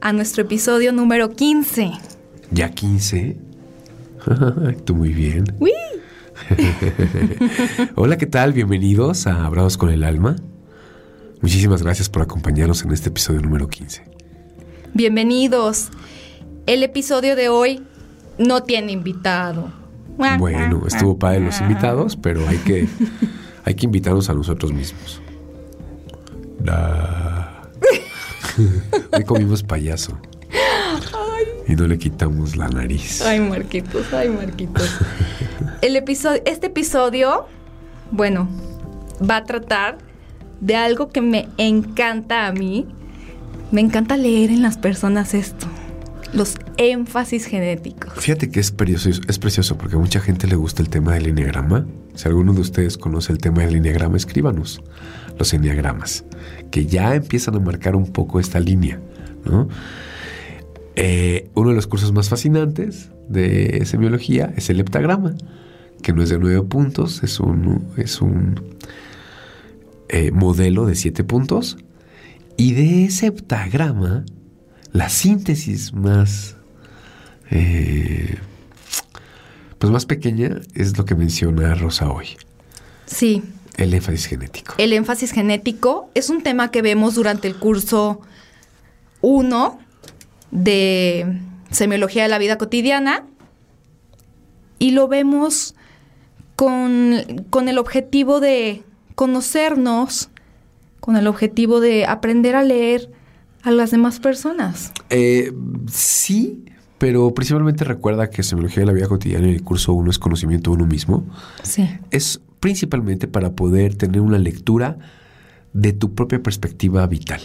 a nuestro episodio número 15. ¿Ya 15? Tú muy bien. ¡Uy! Hola, ¿qué tal? Bienvenidos a Abrazos con el Alma. Muchísimas gracias por acompañarnos en este episodio número 15. Bienvenidos. El episodio de hoy no tiene invitado. Bueno, estuvo padre los invitados, pero hay que, hay que invitarnos a nosotros mismos. La... Hoy comimos payaso. Y no le quitamos la nariz. Ay, Marquitos, ay, Marquitos. El episodio, este episodio, bueno, va a tratar de algo que me encanta a mí. Me encanta leer en las personas esto. Los énfasis genéticos. Fíjate que es precioso, es precioso porque a mucha gente le gusta el tema del enneagrama. Si alguno de ustedes conoce el tema del enneagrama, escríbanos los enneagramas, que ya empiezan a marcar un poco esta línea, ¿no? Eh, uno de los cursos más fascinantes de semiología es el heptagrama, que no es de nueve puntos, es un, es un eh, modelo de siete puntos. Y de ese heptagrama, la síntesis más, eh, pues más pequeña es lo que menciona Rosa hoy. Sí. El énfasis genético. El énfasis genético es un tema que vemos durante el curso 1 de semiología de la vida cotidiana y lo vemos con, con, el objetivo de conocernos, con el objetivo de aprender a leer a las demás personas. Eh, sí, pero principalmente recuerda que semiología de la vida cotidiana y el curso 1 es conocimiento de uno mismo. Sí. Es principalmente para poder tener una lectura de tu propia perspectiva vital.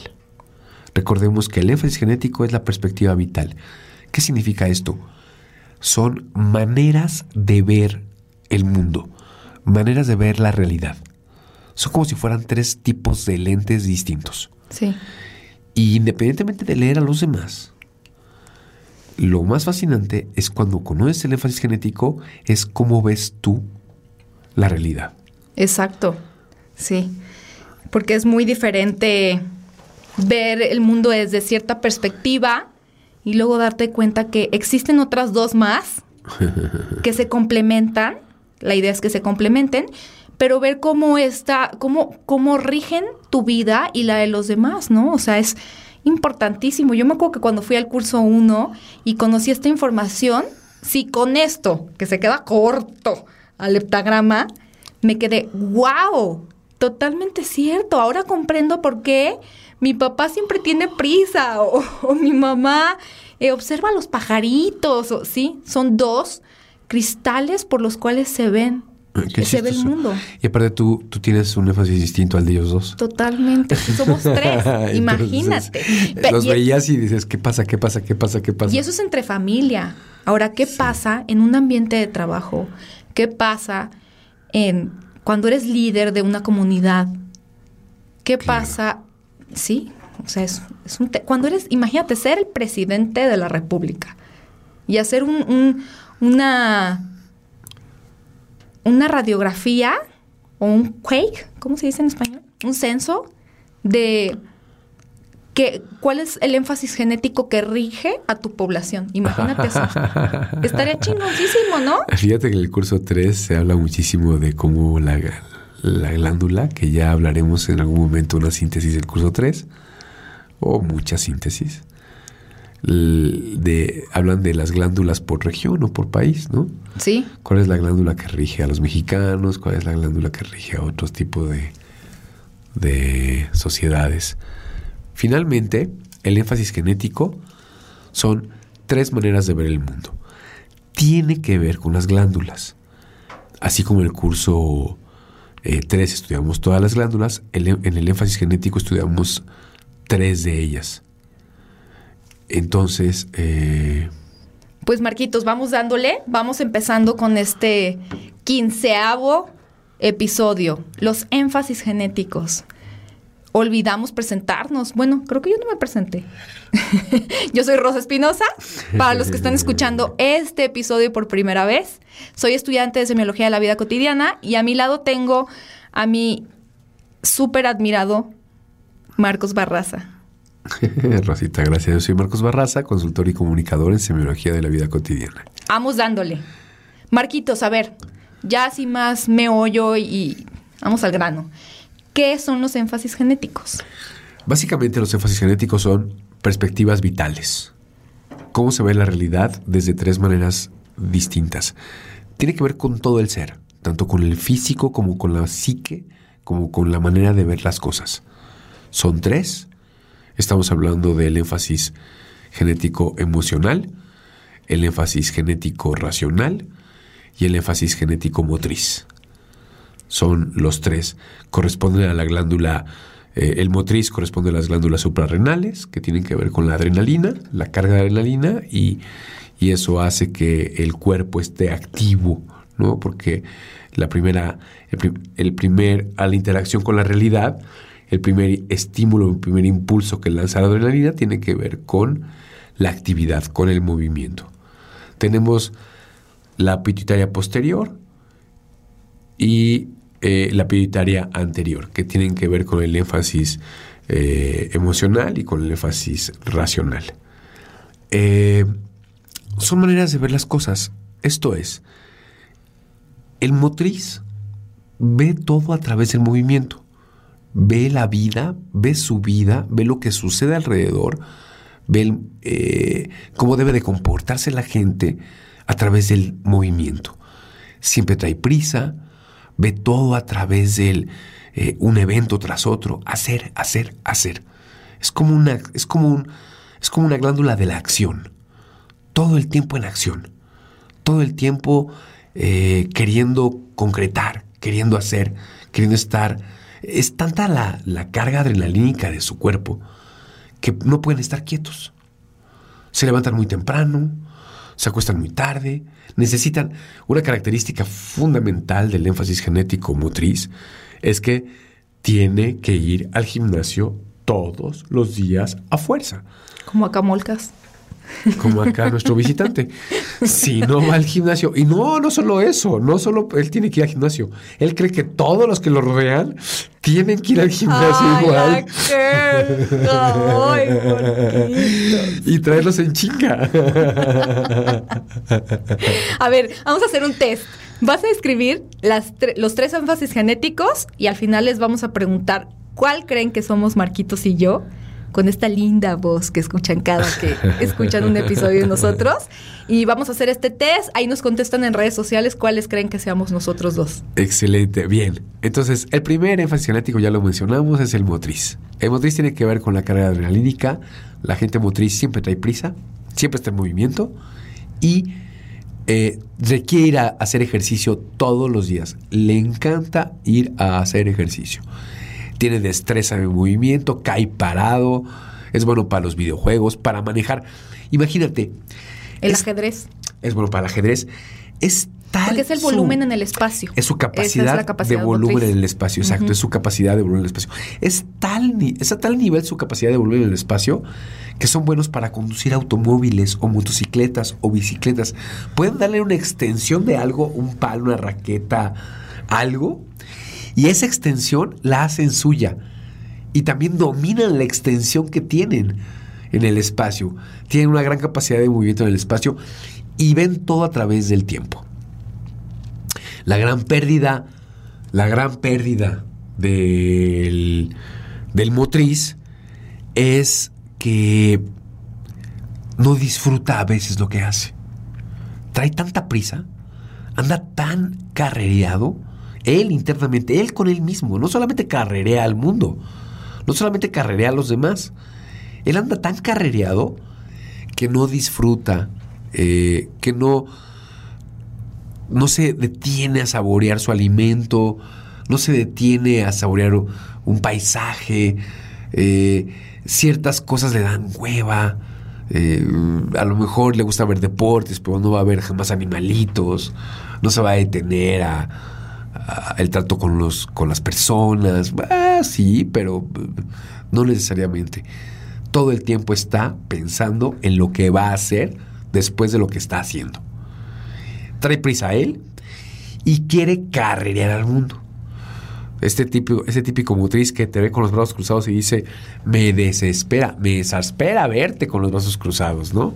Recordemos que el énfasis genético es la perspectiva vital. ¿Qué significa esto? Son maneras de ver el mundo, maneras de ver la realidad. Son como si fueran tres tipos de lentes distintos. Sí. Y independientemente de leer a los demás, lo más fascinante es cuando conoces el énfasis genético, es cómo ves tú la realidad. Exacto, sí. Porque es muy diferente ver el mundo desde cierta perspectiva y luego darte cuenta que existen otras dos más que se complementan. La idea es que se complementen, pero ver cómo está, cómo, cómo rigen tu vida y la de los demás, ¿no? O sea, es importantísimo. Yo me acuerdo que cuando fui al curso 1 y conocí esta información, si con esto, que se queda corto al heptagrama, me quedé, wow, totalmente cierto. Ahora comprendo por qué mi papá siempre tiene prisa o, o mi mamá eh, observa los pajaritos, o, ¿sí? Son dos cristales por los cuales se ven. Qué se ve el mundo. Y aparte tú, tú tienes un énfasis distinto al de ellos dos. Totalmente. Somos tres, imagínate. Los y- veías y dices, ¿qué pasa? ¿Qué pasa? ¿Qué pasa? ¿Qué pasa? Y eso es entre familia. Ahora, ¿qué pasa en un ambiente de trabajo? ¿Qué pasa en cuando eres líder de una comunidad? ¿Qué Claro. pasa? Sí, o sea, es, es un te- cuando eres, imagínate, ser el presidente de la República y hacer un, un- una una radiografía o un quake, ¿cómo se dice en español? Un censo de que, cuál es el énfasis genético que rige a tu población. Imagínate eso. Estaría chingoncísimo, ¿no? Fíjate que en el curso 3 se habla muchísimo de cómo la, la glándula, que ya hablaremos en algún momento una síntesis del curso 3, o mucha síntesis, de, hablan de las glándulas por región o por país, ¿no? Sí, ¿Cuál es la glándula que rige a los mexicanos? ¿Cuál es la glándula que rige a otros tipos de, de sociedades? Finalmente, el énfasis genético son tres maneras de ver el mundo. Tiene que ver con las glándulas. Así como en el curso 3 estudiamos todas las glándulas, el- en el énfasis genético estudiamos tres de ellas. Entonces, eh, Pues Marquitos, vamos dándole, vamos empezando con este quinceavo episodio, los énfasis genéticos. Olvidamos presentarnos. Bueno, creo que yo no me presenté. yo soy Rosa Espinosa. Para los que están escuchando este episodio por primera vez, soy estudiante de semiología de la vida cotidiana y a mi lado tengo a mi súper admirado Marcos Barraza. Rosita, gracias. Yo soy Marcos Barraza, consultor y comunicador en semiología de la vida cotidiana. Vamos dándole. Marquitos, a ver, ya sin más meollo y vamos al grano. ¿Qué son los énfasis genéticos? Básicamente los énfasis genéticos son perspectivas vitales. ¿Cómo se ve la realidad desde tres maneras distintas? Tiene que ver con todo el ser, tanto con el físico como con la psique, como con la manera de ver las cosas. Son tres. Estamos hablando del énfasis genético emocional, el énfasis genético racional y el énfasis genético motriz. Son los tres. Corresponden a la glándula, eh, el motriz corresponde a las glándulas suprarrenales, que tienen que ver con la adrenalina, la carga de adrenalina, y, y eso hace que el cuerpo esté activo, ¿no? Porque la primera, el, el primer, a la interacción con la realidad, el primer estímulo, el primer impulso que lanza la adrenalina tiene que ver con la actividad, con el movimiento. Tenemos la pituitaria posterior y eh, la pituitaria anterior, que tienen que ver con el énfasis eh, emocional y con el énfasis racional. Eh, son maneras de ver las cosas. Esto es, el motriz ve todo a través del movimiento. Ve la vida, ve su vida, ve lo que sucede alrededor, ve cómo debe de comportarse la gente a través del movimiento. Siempre trae prisa, ve todo a través de un evento tras otro, hacer, hacer, hacer. Es como una, es como un, es como una glándula de la acción. Todo el tiempo en acción. Todo el tiempo eh, queriendo concretar, queriendo hacer, queriendo estar. Es tanta la, la carga adrenalínica de su cuerpo que no pueden estar quietos. Se levantan muy temprano, se acuestan muy tarde, necesitan una característica fundamental del énfasis genético motriz es que tiene que ir al gimnasio todos los días a fuerza. Como acá molcas. Como acá nuestro visitante. Si no va al gimnasio, y no, no solo eso, no solo él tiene que ir al gimnasio, él cree que todos los que lo rodean tienen que ir al gimnasio Ay, igual. Ay, y traerlos en chinga. A ver, vamos a hacer un test. Vas a escribir las tre- los tres énfasis genéticos y al final les vamos a preguntar cuál creen que somos Marquitos y yo con esta linda voz que escuchan cada que escuchan un episodio de nosotros. Y vamos a hacer este test. Ahí nos contestan en redes sociales cuáles creen que seamos nosotros dos. Excelente, bien. Entonces, el primer énfasis genético, ya lo mencionamos, es el motriz. El motriz tiene que ver con la carga adrenalínica. La gente motriz siempre trae prisa, siempre está en movimiento y eh, requiere ir a hacer ejercicio todos los días. Le encanta ir a hacer ejercicio. Tiene destreza de movimiento, cae parado, es bueno para los videojuegos, para manejar. Imagínate, El Es- ajedrez. es bueno para el ajedrez. Es tal Porque es el su- volumen en el espacio. es su capacidad, de volumen motriz. en el espacio, exacto, es su capacidad de volumen en el espacio. Es, tal, es a tal nivel su capacidad de volumen en el espacio que son buenos para conducir automóviles o motocicletas o bicicletas. Pueden darle una extensión de algo, un palo, una raqueta, algo, y esa extensión la hacen suya. Y también dominan la extensión que tienen en el espacio. Tienen una gran capacidad de movimiento en el espacio y ven todo a través del tiempo. La gran pérdida, la gran pérdida del, del motriz es que no disfruta a veces lo que hace. Trae tanta prisa, anda tan carrereado, él internamente, él con él mismo, no solamente carrerea al mundo, no solamente carrerea a los demás, él anda tan carrereado que no disfruta, eh, que no, no se detiene a saborear su alimento, no se detiene a saborear un, paisaje, eh, ciertas cosas le dan hueva, eh, a lo mejor le gusta ver deportes, pero no va a ver jamás animalitos, no se va a detener a el trato con, los, con las personas. Ah, sí, pero eh, no necesariamente. Todo el tiempo está pensando en lo que va a hacer después de lo que está haciendo. Trae prisa a él y quiere carrerear al mundo. Este típico, ese típico motriz que te ve con los brazos cruzados y dice, me desespera, me desespera verte con los brazos cruzados, ¿no?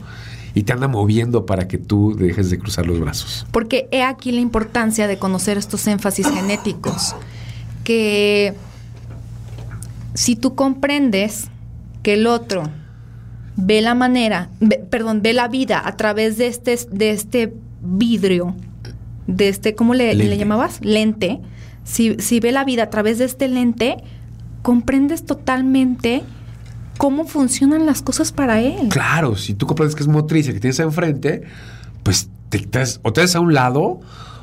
Y te anda moviendo para que tú dejes de cruzar los brazos. Porque he aquí la importancia de conocer estos énfasis genéticos. Que si tú comprendes que el otro ve la manera, perdón, ve la vida a través de este, de este vidrio, de este, ¿cómo le, le llamabas? Lente si, ve la vida a través de este lente, comprendes totalmente cómo funcionan las cosas para él. Claro, si tú comprendes que es motriz y que tienes enfrente, pues te, o te das a un lado,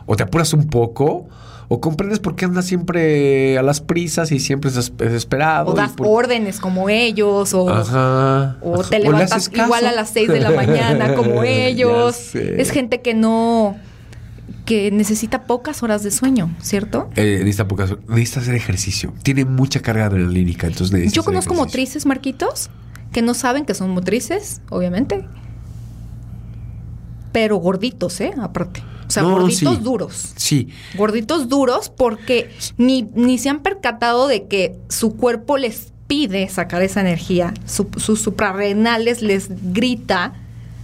o te apuras un poco, o comprendes por qué andas siempre a las prisas y siempre estás desesperado. O das órdenes como ellos, o, o te levantas igual a las 6 de la mañana como ellos. Es gente que no que necesita pocas horas de sueño, ¿cierto? Eh, necesita pocas necesita hacer ejercicio. Tiene mucha carga adrenalínica, entonces Yo conozco motrices, Marquitos, que no saben que son motrices, obviamente. Pero gorditos, ¿eh? Aparte. O sea, gorditos duros. Sí. Gorditos duros porque ni, ni se han percatado de que su cuerpo les pide sacar esa energía. sus suprarrenales les grita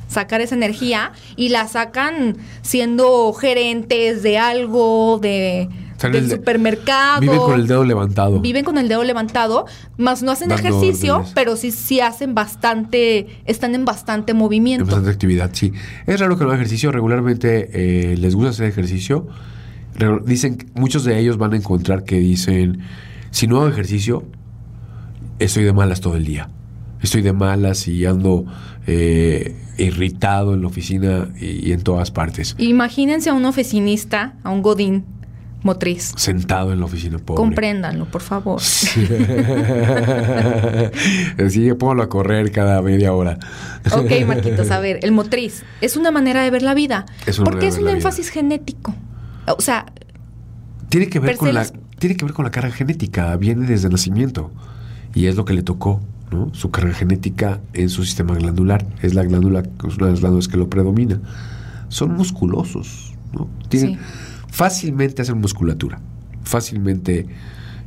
sacar esa energía y la sacan siendo gerentes de algo, de del supermercado. Viven con el dedo levantado. Viven con el dedo levantado, más no hacen ejercicio, pero sí, sí hacen bastante, están en bastante movimiento. En bastante actividad, sí. Es raro que no hagan ejercicio, regularmente eh, les gusta hacer ejercicio. Dicen, muchos de ellos van a encontrar que dicen, si no hago ejercicio, estoy de malas todo el día. Estoy de malas y ando eh, irritado en la oficina y, en todas partes. Imagínense a un oficinista, a un godín motriz. Sentado en la oficina, pobre. Compréndanlo, por favor. Sí, póngalo a correr cada media hora. ok, Marquitos, a ver, el motriz es una manera de ver la vida. Es porque es un énfasis genético. O sea... Tiene que, ver con la, tiene que ver con la carga genética, viene desde el nacimiento y es lo que le tocó. Su carga genética en su sistema glandular es la glándula, es una de las glándulas que lo predomina. Son musculosos, ¿no? Tienen, Fácilmente hacen musculatura, fácilmente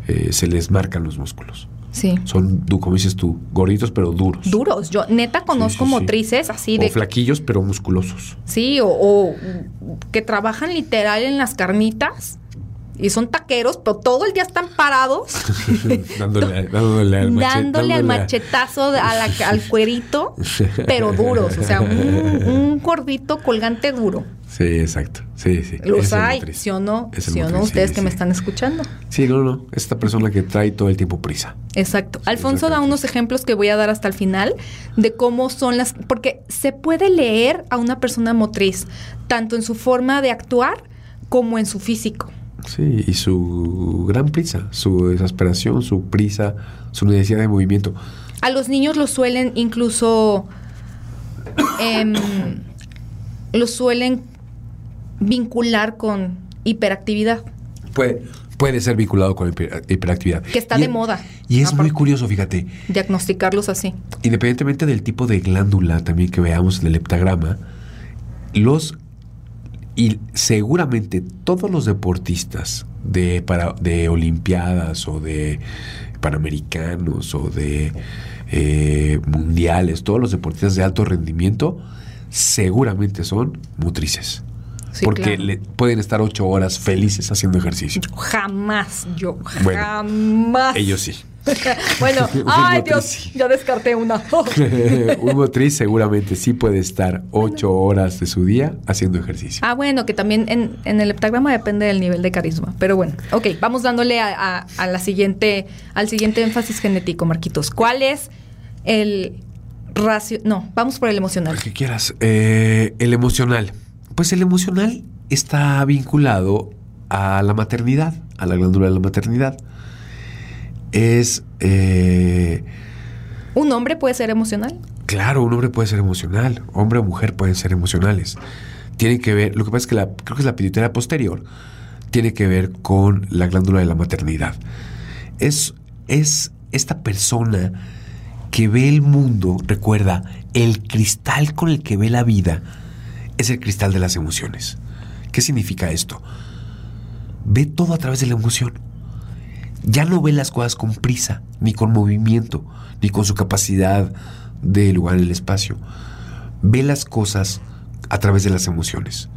eh, se les marcan los músculos. Sí. Son, como dices tú, gorditos pero duros. Duros. Yo neta conozco motrices así de... O flaquillos pero musculosos. Sí, o, que trabajan literal en las carnitas y son taqueros, pero todo el día están parados. dándole, dándole, al, dándole al machetazo al cuerito, pero duros. O sea, un, gordito colgante duro. Sí, exacto. Sí, sí. Los hay, ¿sí o no? ¿Sí o no? Ustedes que me están escuchando. Sí, no, no. Esta persona que trae todo el tiempo prisa. Exacto. Alfonso da unos ejemplos que voy a dar hasta el final de cómo son las... Porque se puede leer a una persona motriz, tanto en su forma de actuar como en su físico. Sí, y su gran prisa, su desesperación, su prisa, su necesidad de movimiento. A los niños los suelen incluso... Eh, los suelen vincular con hiperactividad. Puede, puede ser vinculado con hiperactividad. Que está de moda. Y es muy curioso, fíjate. Diagnosticarlos así. Independientemente del tipo de glándula también que veamos en el heptagrama, los y seguramente todos los deportistas de, para, de Olimpiadas o de Panamericanos o de eh, mundiales, todos los deportistas de alto rendimiento, seguramente son motrices. porque le, pueden estar ocho horas felices haciendo ejercicio. Jamás, yo jamás. Ellos sí. bueno, ay Dios, ya descarté una. un motriz seguramente sí puede estar ocho horas de su día haciendo ejercicio. Ah, bueno, que también en, el heptagrama depende del nivel de carisma. Pero bueno, ok, vamos dándole a, la siguiente, al siguiente énfasis genético, Marquitos. ¿Cuál es el racio? No, vamos por el emocional. El que quieras. Eh, el emocional. Pues el emocional está vinculado a la maternidad, a la glándula de la maternidad es... Eh, ¿Un hombre puede ser emocional? Claro, un hombre puede ser emocional. Hombre o mujer pueden ser emocionales. Tiene que ver, lo que pasa es que la, creo que es la pituitaria posterior, tiene que ver con la glándula de la maternidad. Es, es esta persona que ve el mundo, recuerda, el cristal con el que ve la vida es el cristal de las emociones. ¿Qué significa esto? Ve todo a través de la emoción. Ya no ve las cosas con prisa, ni con movimiento, ni con su capacidad de lugar en el espacio. Ve las cosas a través de las emociones.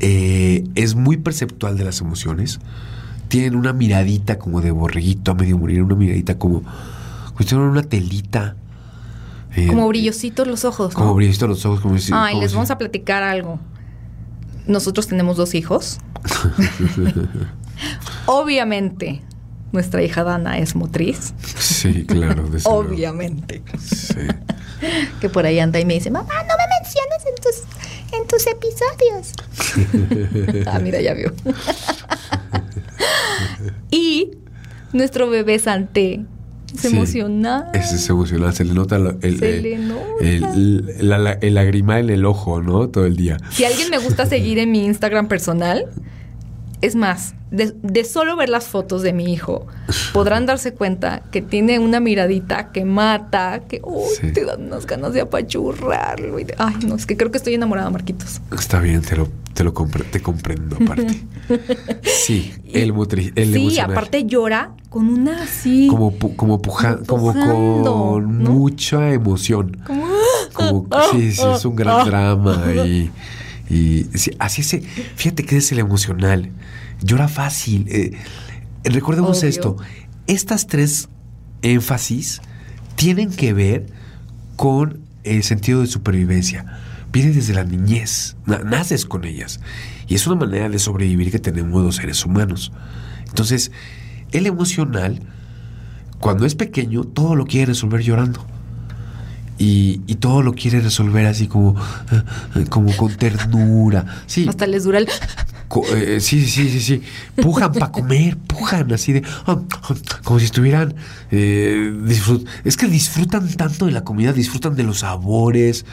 Eh, es muy perceptual de las emociones. Tienen una miradita como de borreguito a medio morir, una miradita como, si una telita. Eh, como brillositos los ojos. Como brillositos los ojos. Como Ay, les vamos a platicar algo. Nosotros tenemos dos hijos. Obviamente, nuestra hija Dana es motriz. Sí, claro. Obviamente. Sí. que por ahí anda y me dice, mamá, no me menciones en tus, en tus episodios. ah, mira, ya vio. y nuestro bebé Santé es emocional. Es, es, emocional, se le nota, el, se le nota. El, el, lagrimal en el ojo, ¿no? Todo el día. Si alguien me gusta seguir en mi Instagram personal, es más, de, solo ver las fotos de mi hijo, podrán darse cuenta que tiene una miradita que mata, que te dan unas ganas de apachurrarlo. ay, no, es que creo que estoy enamorada, Marquitos. Está bien, te lo, te lo te comprendo aparte. sí, el, motri, el Sí, aparte llora con una así. Como, como, puja, como con mucha emoción. Como, sí, sí, es un gran drama y y así es, fíjate que es el emocional. Llora fácil. Eh, recordemos esto. Estas tres énfasis tienen que ver con el sentido de supervivencia. Viene desde la niñez. naces con ellas. Y es una manera de sobrevivir que tenemos los seres humanos. Entonces, el emocional, cuando es pequeño, todo lo quiere resolver llorando. Y, todo lo quiere resolver así como, como con ternura. Sí. Hasta les dura el... Eh, sí, sí, sí, sí. Pujan para comer, pujan así de... como si estuvieran... Eh, es que disfrutan tanto de la comida, disfrutan de los sabores,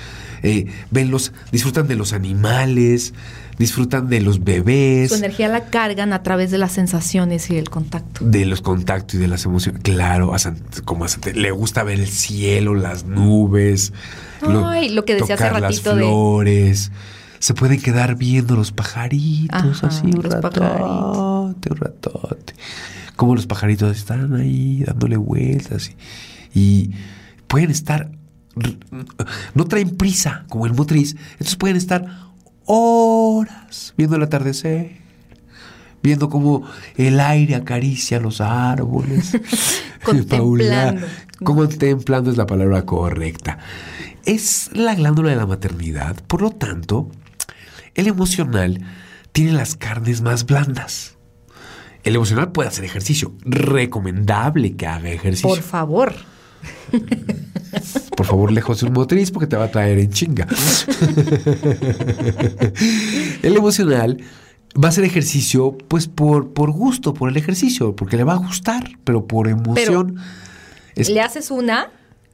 eh, ven los, disfrutan de los animales, disfrutan de los bebés. Su energía la cargan a través de las sensaciones y el contacto. De los contactos y de las emociones. Claro, como le gusta ver el cielo, las nubes. Ay, lo, que decía hace ratito las flores. Se pueden quedar viendo los pajaritos así un ratote, un ratote. Como los pajaritos están ahí dándole vueltas y, y pueden estar no traen prisa como el motriz, entonces pueden estar horas viendo el atardecer, viendo cómo el aire acaricia los árboles. contemplando. contemplando es la palabra correcta. Es la glándula de la maternidad, por lo tanto, el emocional tiene las carnes más blandas. El emocional puede hacer ejercicio. Recomendable que haga ejercicio. Por favor. Por favor, lejos de un motriz porque te va a traer en chinga. el emocional va a hacer ejercicio pues por, por gusto, por el ejercicio, porque le va a gustar, pero por emoción. Le haces una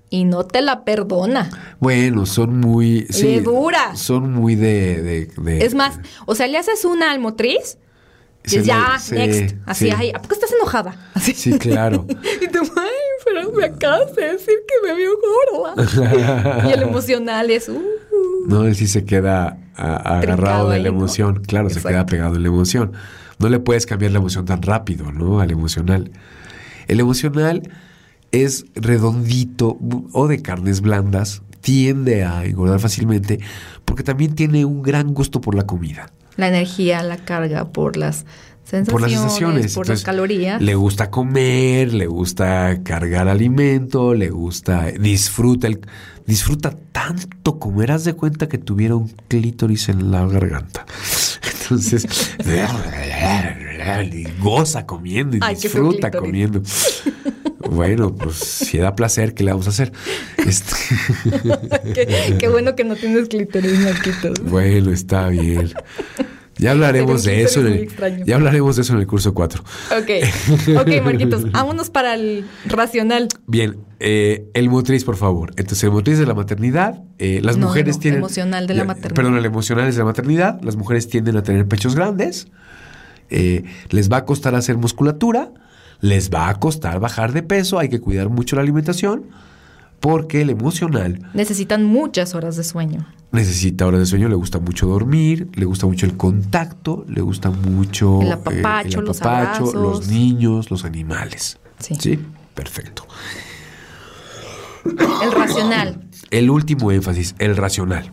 y no te la perdona. Bueno, son muy... Sí, dura. Son muy de, Es más, o sea, le haces una al motriz y ya, next. Así, ay, ¿a poco estás enojada? Así. Sí, claro. y tú, pero me acabas de decir que me vio gorda. y el emocional es... Uh, no, él sí se queda agarrado de la emoción. Claro, se queda pegado en la emoción. No le puedes cambiar la emoción tan rápido, ¿no? Al emocional. El emocional es redondito o de carnes blandas, tiende a engordar fácilmente porque también tiene un gran gusto por la comida. La energía la carga por las por las sensaciones, por las calorías. Le gusta comer, le gusta cargar alimento, le gusta, disfruta, el, disfruta tanto comer, haz de cuenta que tuviera un clítoris en la garganta. Entonces, goza comiendo y disfruta comiendo. Bueno, pues si da placer, ¿qué le vamos a hacer? Este... qué, bueno que no tienes clítoris, Marquitos. Bueno, está bien. Ya hablaremos de eso. En el, ya hablaremos de eso en el curso 4. Ok. Ok, Marquitos, vámonos para el racional. Bien. Eh, el motriz, por favor. Entonces, el motriz de la maternidad. Eh, las No, mujeres no, tienen. emocional de la maternidad. Perdón, el emocional es de la maternidad. Las mujeres tienden a tener pechos grandes. eh, les va a costar hacer musculatura. Les va a costar bajar de peso. Hay que cuidar mucho la alimentación. Porque el emocional Necesitan muchas horas de sueño. necesita horas de sueño, le gusta mucho dormir, le gusta mucho el contacto, le gusta mucho El apapacho, los abrazos. los niños, los animales. Sí. perfecto. El racional. El último énfasis, el racional.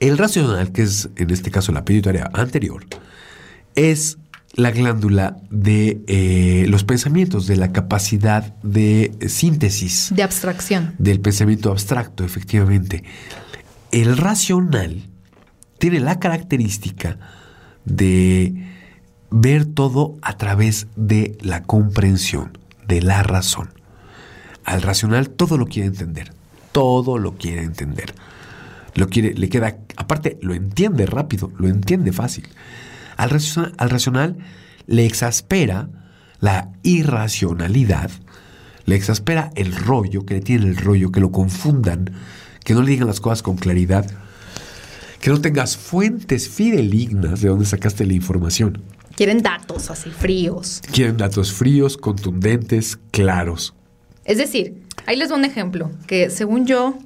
El racional, que es en este caso la pituitaria anterior, es la glándula de eh, los pensamientos, de la capacidad de síntesis. De abstracción. Del pensamiento abstracto, efectivamente. El racional tiene la característica de ver todo a través de la comprensión, de la razón. Al racional todo lo quiere entender, todo lo quiere entender. Lo quiere, le queda, aparte lo entiende rápido, lo entiende fácil. Al racional, al racional le exaspera la irracionalidad, le exaspera el rollo, que le tienen el rollo, que lo confundan, que no le digan las cosas con claridad, que no tengas fuentes fidelignas de donde sacaste la información. Quieren datos así fríos. Quieren datos fríos, contundentes, claros. Es decir, ahí les doy un ejemplo que según yo,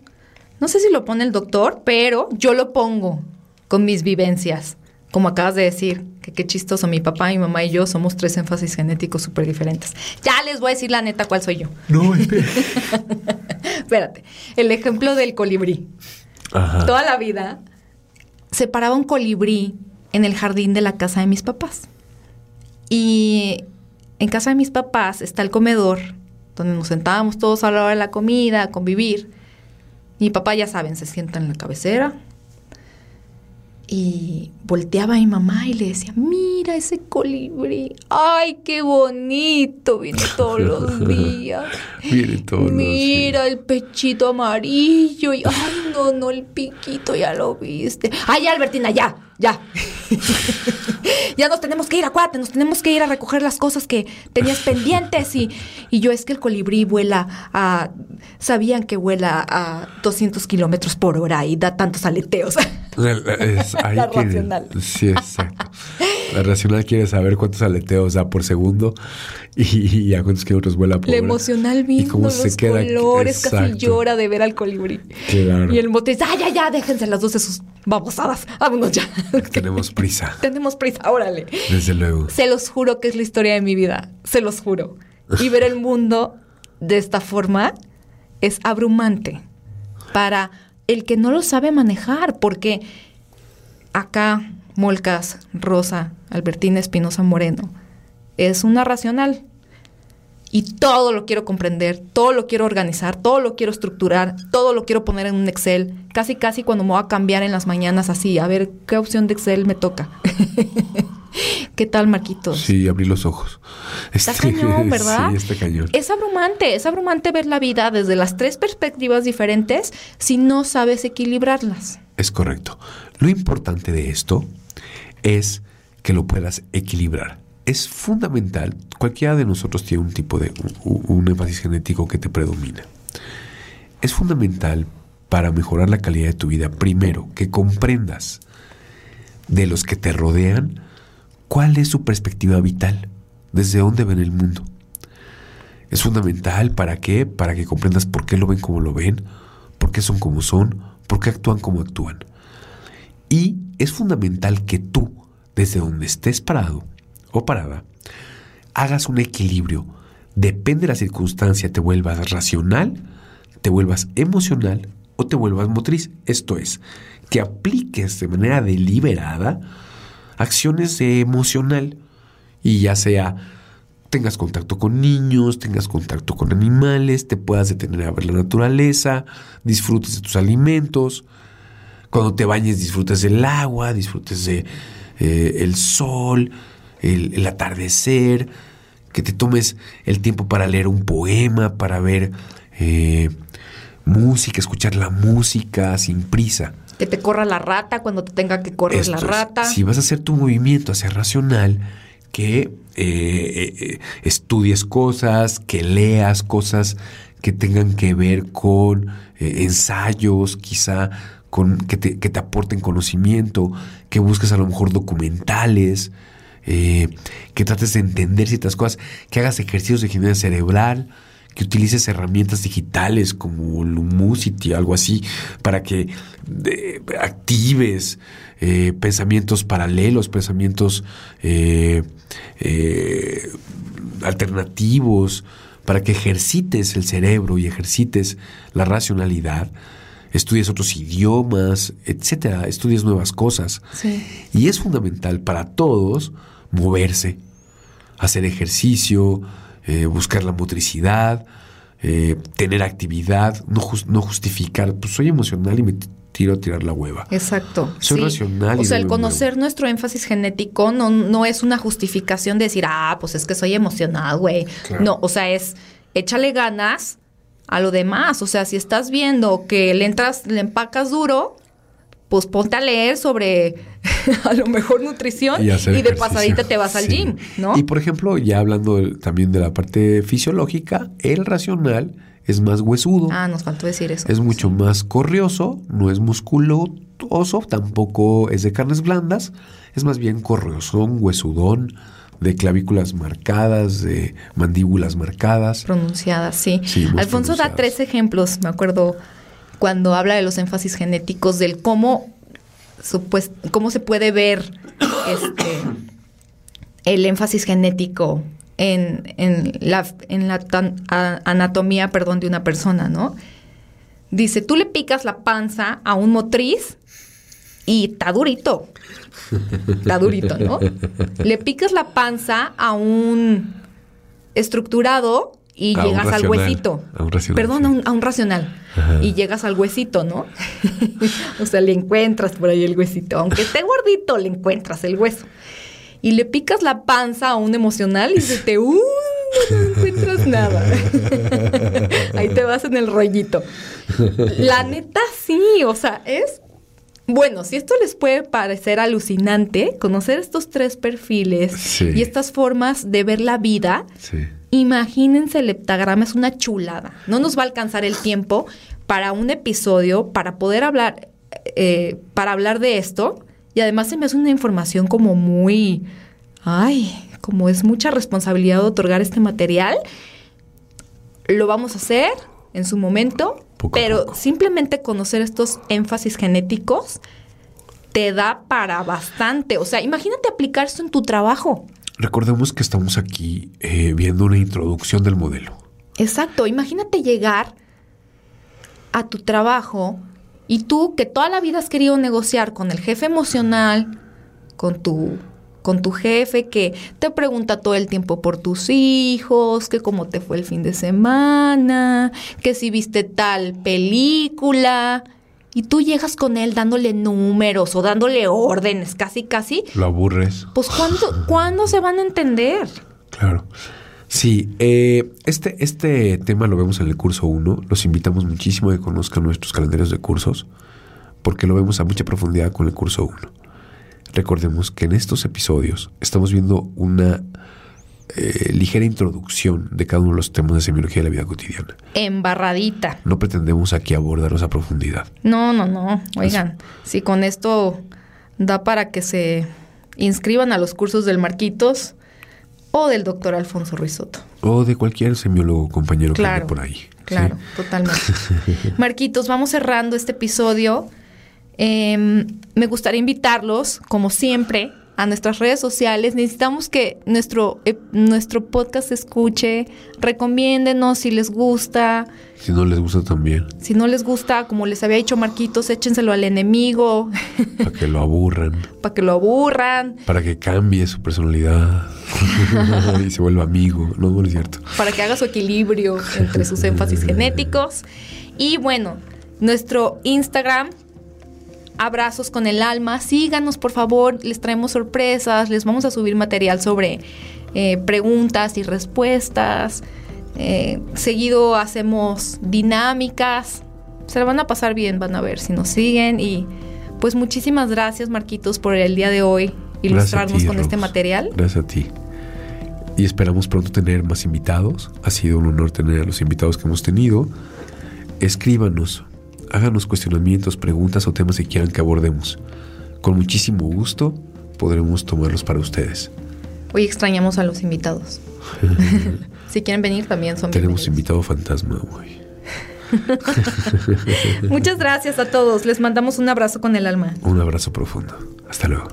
no sé si lo pone el doctor, pero yo lo pongo con mis vivencias. Como acabas de decir, que qué chistoso, mi papá, mi mamá y yo somos tres énfasis genéticos súper diferentes. Ya les voy a decir la neta cuál soy yo. No, espera. Espérate, el ejemplo del colibrí. Ajá. Toda la vida se paraba un colibrí en el jardín de la casa de mis papás. Y en casa de mis papás está el comedor, donde nos sentábamos todos a la hora de la comida, a convivir. Mi papá, ya saben, se sienta en la cabecera y volteaba a mi mamá y le decía, mira ese colibrí, ay, qué bonito, viene todos los días. Viene todos los Mira el pechito amarillo y ay, no, no, el piquito, ya lo viste. Ay, Albertina, ya, ya. ya nos tenemos que ir, acuérdate, nos tenemos que ir a recoger las cosas que tenías pendientes. Y, y yo es que el colibrí vuela a. Sabían que vuela a 200 kilómetros por hora y da tantos aleteos. Es- ahí La racional. Sí, exacto. La racional quiere saber cuántos aleteos da por segundo y, y a cuántos kilómetros vuela por La hora. emocional Y viendo cómo los se queda- colores, casi llora de ver al colibrí. Claro. Y el motriz, ah, ya, ya, déjense las dos de sus babosadas. Vámonos ya. Tenemos prisa, Tenemos prisa, órale. desde luego. Se los juro que es la historia de mi vida. Se los juro. Y ver el mundo de esta forma es abrumante para el que no lo sabe manejar, porque acá, Molcas, Rosa, Albertina Espinosa Moreno, es una racional. Y todo lo quiero comprender, todo lo quiero organizar, todo lo quiero estructurar, todo lo quiero poner en un Excel. Casi, casi cuando me voy a cambiar en las mañanas así, a ver qué opción de Excel me toca. ¿Qué tal, Marquitos? Sí, abrí los ojos. Está Este, cañón, ¿verdad? Sí, está cañón. Es abrumante, es abrumante ver la vida desde las tres perspectivas diferentes si no sabes equilibrarlas. Es correcto. Lo importante de esto es que lo puedas equilibrar. Es fundamental, cualquiera de nosotros tiene un tipo de, un, un énfasis genético que te predomina. Es fundamental para mejorar la calidad de tu vida, primero, que comprendas de los que te rodean cuál es su perspectiva vital, desde dónde ven el mundo. Es fundamental para qué, para que comprendas por qué lo ven como lo ven, por qué son como son, por qué actúan como actúan. Y es fundamental que tú, desde donde estés parado o parada, hagas un equilibrio. Depende de la circunstancia, te vuelvas racional, te vuelvas emocional o te vuelvas motriz. Esto es, que apliques de manera deliberada acciones de emocional. Y ya sea tengas contacto con niños, tengas contacto con animales, te puedas detener a ver la naturaleza, disfrutes de tus alimentos, cuando te bañes disfrutes del agua, disfrutes de eh, el sol, el, atardecer, que te tomes el tiempo para leer un poema, para ver eh, música, escuchar la música sin prisa. Que te corra la rata cuando te tenga que correr Esto la es, rata. si vas a hacer tu movimiento hacia racional, que eh, estudies cosas, que leas cosas que tengan que ver con ensayos, quizá con, que, te, que te aporten conocimiento, que busques a lo mejor documentales, eh, que trates de entender ciertas cosas, que hagas ejercicios de ingeniería cerebral, que utilices herramientas digitales como Lumosity, algo así, para que actives eh, pensamientos paralelos, pensamientos eh, alternativos, para que ejercites el cerebro y ejercites la racionalidad estudies otros idiomas, etcétera, estudies nuevas cosas. Y es fundamental para todos moverse, hacer ejercicio, eh, buscar la motricidad, eh, tener actividad, no, no justificar, pues soy emocional y me tiro a tirar la hueva. Exacto. Soy racional. O sea, el conocer nuestro énfasis genético no, no es una justificación de decir, ah, pues es que soy emocional, güey. No, o sea, es échale ganas a lo demás. O sea, si estás viendo que le entras, le empacas duro, pues ponte a leer sobre a lo mejor nutrición y, de pasadita te vas al gym, ¿no? Y por ejemplo, ya hablando también de la parte fisiológica, el racional es más huesudo. Ah, nos faltó decir eso. Es mucho más corrioso, no es musculoso, tampoco es de carnes blandas, es más bien corriosón, huesudón, de clavículas marcadas, de mandíbulas marcadas. Pronunciadas, sí. Alfonso da tres ejemplos, me acuerdo cuando habla de los énfasis genéticos, del cómo, pues, cómo se puede ver este, el énfasis genético en, en la, en la anatomía perdón, de una persona, ¿no? Dice, tú le picas la panza a un motriz y está durito. Está durito, ¿no? Le picas la panza a un estructurado y llegas al huesito. A un racional, Perdón, a, un, racional. Y llegas al huesito, ¿no? o sea, le encuentras por ahí el huesito. Aunque esté gordito, le encuentras el hueso. Y le picas la panza a un emocional y se te... Uh, no encuentras nada. ahí te vas en el rollito. La neta sí, o sea, es... Bueno, si esto les puede parecer alucinante, conocer estos tres perfiles y estas formas de ver la vida, sí Imagínense el heptagrama, es una chulada. No nos va a alcanzar el tiempo para un episodio, para poder hablar, eh, para hablar de esto. Y además se me hace una información como muy, ay, como es mucha responsabilidad de otorgar este material. Lo vamos a hacer en su momento, pero simplemente conocer estos énfasis genéticos te da para bastante. O sea, imagínate aplicar esto en tu trabajo. Recordemos que estamos aquí eh, viendo una introducción del modelo. Exacto, imagínate llegar a tu trabajo y tú que toda la vida has querido negociar con el jefe emocional, con tu con tu jefe que te pregunta todo el tiempo por tus hijos, que cómo te fue el fin de semana, que si viste tal película, y tú llegas con él dándole números o dándole órdenes, casi, casi. Lo aburres. Pues ¿cuándo, ¿cuándo se van a entender? Claro. Sí, eh, este, este tema lo vemos en el curso 1. Los invitamos muchísimo a que conozcan nuestros calendarios de cursos, porque lo vemos a mucha profundidad con el curso 1. Recordemos que en estos episodios estamos viendo una eh, ligera introducción de cada uno de los temas de semiología de la vida cotidiana. Embarradita. No pretendemos aquí abordarlos a profundidad. No, no, no. Oigan, si con esto da para que se inscriban a los cursos del Marquitos o del doctor Alfonso Ruizotto. O de cualquier semiólogo compañero que ande por ahí. Claro, totalmente. Marquitos, vamos cerrando este episodio. Em, me gustaría invitarlos, como siempre, a nuestras redes sociales. Necesitamos que nuestro, eh, nuestro podcast se escuche. Recomiéndenos si les gusta. Si no les gusta también. Si no les gusta, como les había dicho Marquitos, échenselo al enemigo. Para que lo aburran. Para que lo aburran. Para que cambie su personalidad y se vuelva amigo. No, no es cierto. Para que haga su equilibrio entre sus énfasis genéticos. Y bueno, nuestro Instagram abrazos con el alma. Síganos, por favor, les traemos sorpresas, les vamos a subir material sobre eh, preguntas y respuestas. Eh, seguido hacemos dinámicas. Se la van a pasar bien, van a ver si nos siguen. Y pues muchísimas gracias, Marquitos, por el día de hoy ilustrarnos con este material. Gracias a ti. y esperamos pronto tener más invitados. Ha sido un honor tener a los invitados que hemos tenido. Escríbanos, háganos cuestionamientos, preguntas o temas que quieran que abordemos. Con muchísimo gusto podremos tomarlos para ustedes. Hoy extrañamos a los invitados. si quieren venir también son Tenemos invitado fantasma hoy. Muchas gracias a todos. Les mandamos un abrazo con el alma. Un abrazo profundo. Hasta luego.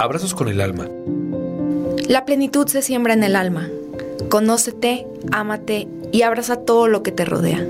Abrazos con el alma. La plenitud se siembra en el alma. Conócete, ámate y abraza todo lo que te rodea.